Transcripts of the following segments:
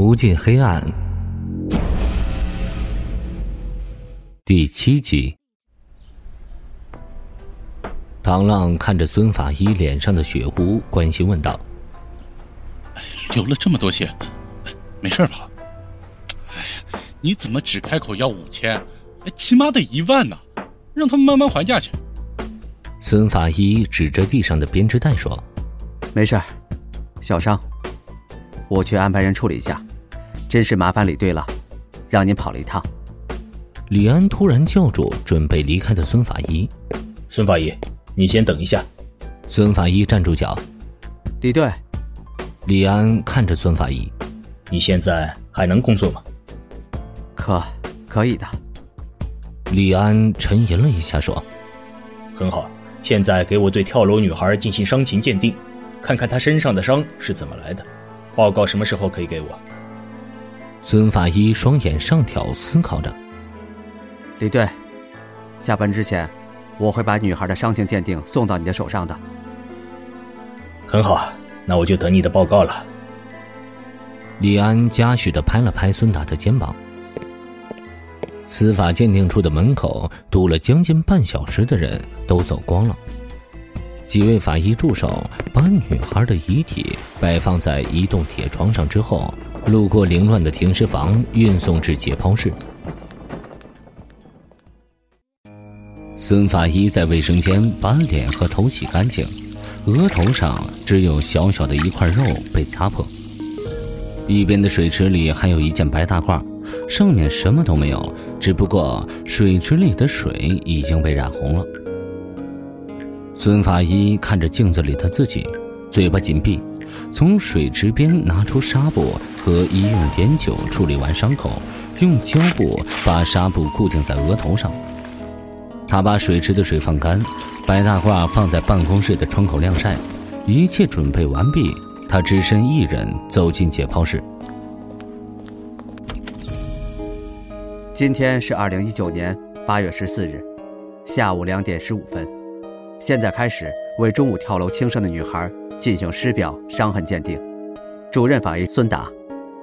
无尽黑暗，第七集。唐浪看着孙法医脸上的血污，关心问道：“流了这么多血，没事吧？哎呀，你怎么只开口要五千？起码得一万呢！让他们慢慢还价去。”孙法医指着地上的编织袋说：“没事小伤。”我去安排人处理一下，真是麻烦李队了，让您跑了一趟。李安突然叫住准备离开的孙法医：“孙法医，你先等一下。”孙法医站住脚：“李队。”李安看着孙法医：“你现在还能工作吗？”“可，可以的。”李安沉吟了一下说：“很好，现在给我对跳楼女孩进行伤情鉴定，看看她身上的伤是怎么来的。”报告什么时候可以给我？孙法医双眼上挑，思考着。李队，下班之前，我会把女孩的伤情鉴定送到你的手上的。很好，那我就等你的报告了。李安嘉许的拍了拍孙达的肩膀。司法鉴定处的门口堵了将近半小时的人都走光了。几位法医助手把女孩的遗体摆放在一栋铁床上之后，路过凌乱的停尸房，运送至解剖室。孙法医在卫生间把脸和头洗干净，额头上只有小小的一块肉被擦破。一边的水池里还有一件白大褂，上面什么都没有，只不过水池里的水已经被染红了。孙法医看着镜子里的自己，嘴巴紧闭，从水池边拿出纱布和医用碘酒处理完伤口，用胶布把纱布固定在额头上。他把水池的水放干，白大褂放在办公室的窗口晾晒，一切准备完毕，他只身一人走进解剖室。今天是二零一九年八月十四日，下午两点十五分。现在开始为中午跳楼轻生的女孩进行尸表伤痕鉴定。主任法医孙达。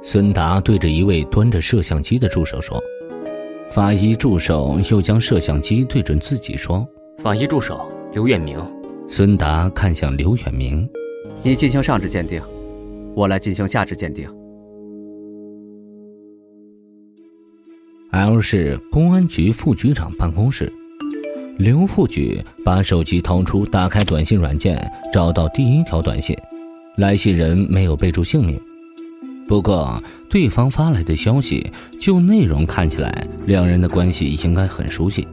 孙达对着一位端着摄像机的助手说：“法医助手又将摄像机对准自己说：‘法医助手刘远明。’孙达看向刘远明：‘你进行上肢鉴定，我来进行下肢鉴定。’L 市公安局副局长办公室。”刘副局把手机掏出，打开短信软件，找到第一条短信，来信人没有备注姓名，不过对方发来的消息就内容看起来，两人的关系应该很熟悉。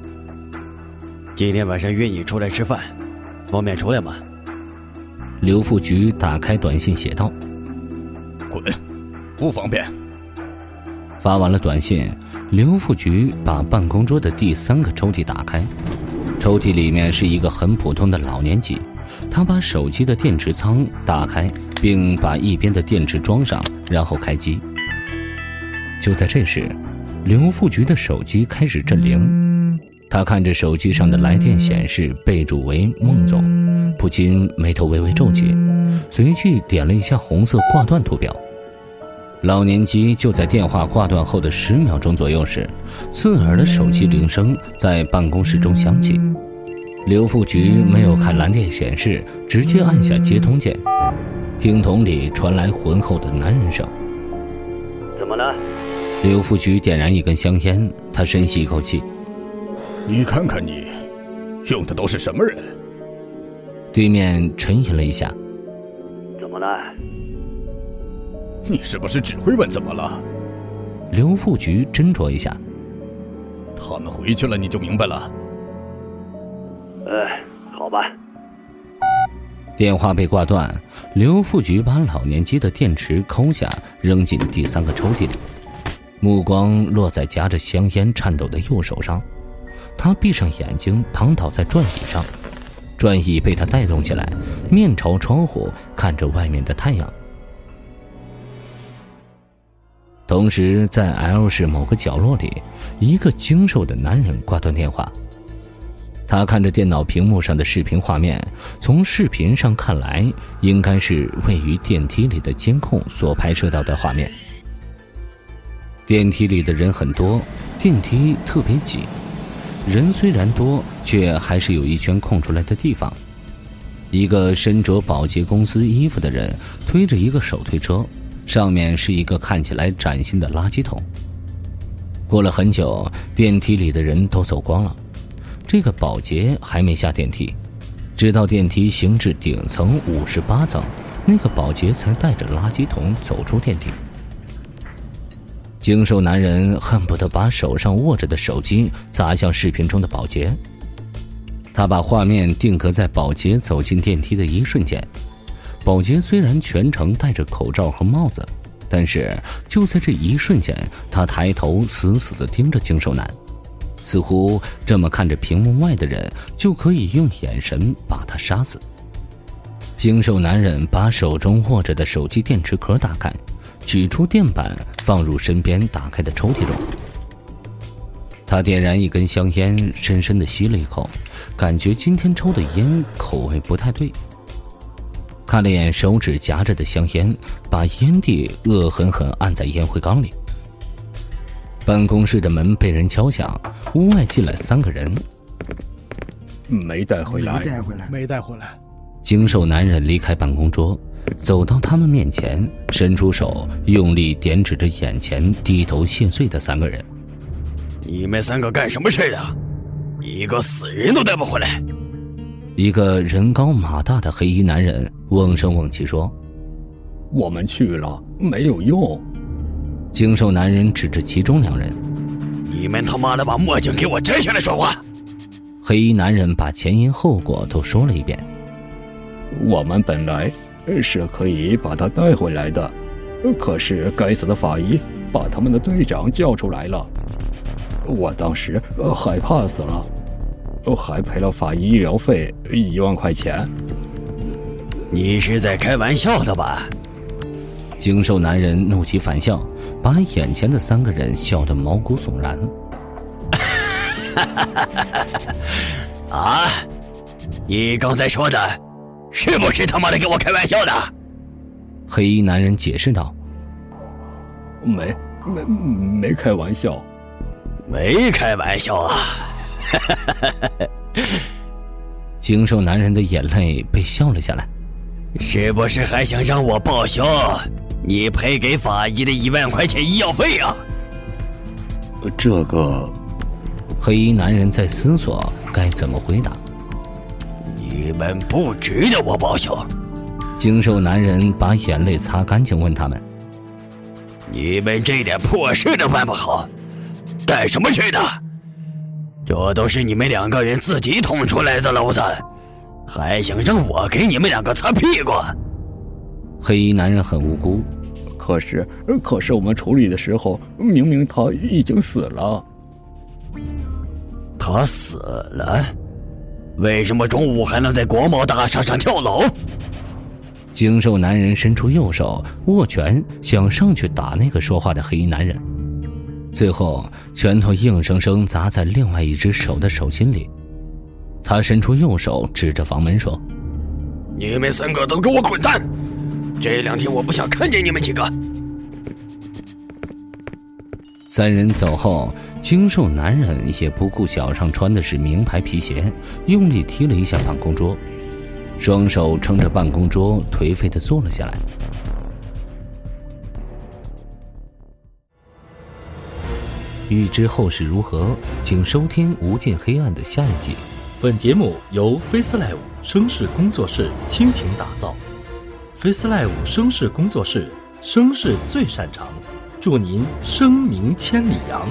今天晚上约你出来吃饭，方便出来吗？刘副局打开短信写道：“滚，不方便。”发完了短信，刘副局把办公桌的第三个抽屉打开。抽屉里面是一个很普通的老年机，他把手机的电池仓打开，并把一边的电池装上，然后开机。就在这时，刘副局的手机开始震铃，他看着手机上的来电显示备注为孟总，不禁眉头微微皱起，随即点了一下红色挂断图标。老年机就在电话挂断后的十秒钟左右时，刺耳的手机铃声在办公室中响起。刘副局没有看蓝电显示，直接按下接通键。听筒里传来浑厚的男人声：“怎么了？”刘副局点燃一根香烟，他深吸一口气：“你看看你，用的都是什么人？”对面沉吟了一下：“怎么了？”你是不是只会问怎么了？刘副局斟酌一下。他们回去了，你就明白了。哎，好吧。电话被挂断，刘副局把老年机的电池抠下，扔进第三个抽屉里，目光落在夹着香烟、颤抖的右手上。他闭上眼睛，躺倒在转椅上，转椅被他带动起来，面朝窗户，看着外面的太阳。同时，在 L 市某个角落里，一个精瘦的男人挂断电话。他看着电脑屏幕上的视频画面，从视频上看来，应该是位于电梯里的监控所拍摄到的画面。电梯里的人很多，电梯特别挤。人虽然多，却还是有一圈空出来的地方。一个身着保洁公司衣服的人推着一个手推车，上面是一个看起来崭新的垃圾桶。过了很久，电梯里的人都走光了，这个保洁还没下电梯，直到电梯行至顶层五十八层，那个保洁才带着垃圾桶走出电梯。精瘦男人恨不得把手上握着的手机砸向视频中的保洁。他把画面定格在保洁走进电梯的一瞬间。保洁虽然全程戴着口罩和帽子，但是就在这一瞬间，他抬头死死地盯着精瘦男，似乎这么看着屏幕外的人就可以用眼神把他杀死。精瘦男人把手中握着的手机电池壳打开。取出电板，放入身边打开的抽屉中。他点燃一根香烟，深深的吸了一口，感觉今天抽的烟口味不太对。看了眼手指夹着的香烟，把烟蒂恶狠狠按在烟灰缸里。办公室的门被人敲响，屋外进来三个人。没带回来，没带回来，没带回来。精瘦男人离开办公桌。走到他们面前，伸出手，用力点指着眼前低头谢罪的三个人：“你们三个干什么事的？一个死人都带不回来！”一个人高马大的黑衣男人瓮声瓮气说：“我们去了，没有用。”精瘦男人指着其中两人：“你们他妈的把墨镜给我摘下来说话！”黑衣男人把前因后果都说了一遍：“我们本来……”是可以把他带回来的，可是该死的法医把他们的队长叫出来了，我当时害怕死了，还赔了法医医疗费一万块钱。你是在开玩笑的吧？精瘦男人怒极反笑，把眼前的三个人笑得毛骨悚然。啊，你刚才说的？是不是他妈的跟我开玩笑的？黑衣男人解释道：“没没没开玩笑，没开玩笑啊！” 精瘦男人的眼泪被笑了下来。是不是还想让我报销你赔给法医的一万块钱医药费啊？这个，黑衣男人在思索该怎么回答。你们不值得我报销。精瘦男人把眼泪擦干净，问他们：“你们这点破事都办不好，干什么去的？这都是你们两个人自己捅出来的娄子，还想让我给你们两个擦屁股？”黑衣男人很无辜，可是，可是我们处理的时候，明明他已经死了。他死了。为什么中午还能在国贸大厦上跳楼？精瘦男人伸出右手握拳，想上去打那个说话的黑衣男人，最后拳头硬生生砸在另外一只手的手心里。他伸出右手指着房门说：“你们三个都给我滚蛋！这两天我不想看见你们几个。”三人走后，精瘦男人也不顾脚上穿的是名牌皮鞋，用力踢了一下办公桌，双手撑着办公桌，颓废的坐了下来。欲知后事如何，请收听《无尽黑暗》的下一集。本节目由 FaceLive 声势工作室倾情打造，FaceLive 声势工作室声势最擅长。祝您声名千里扬。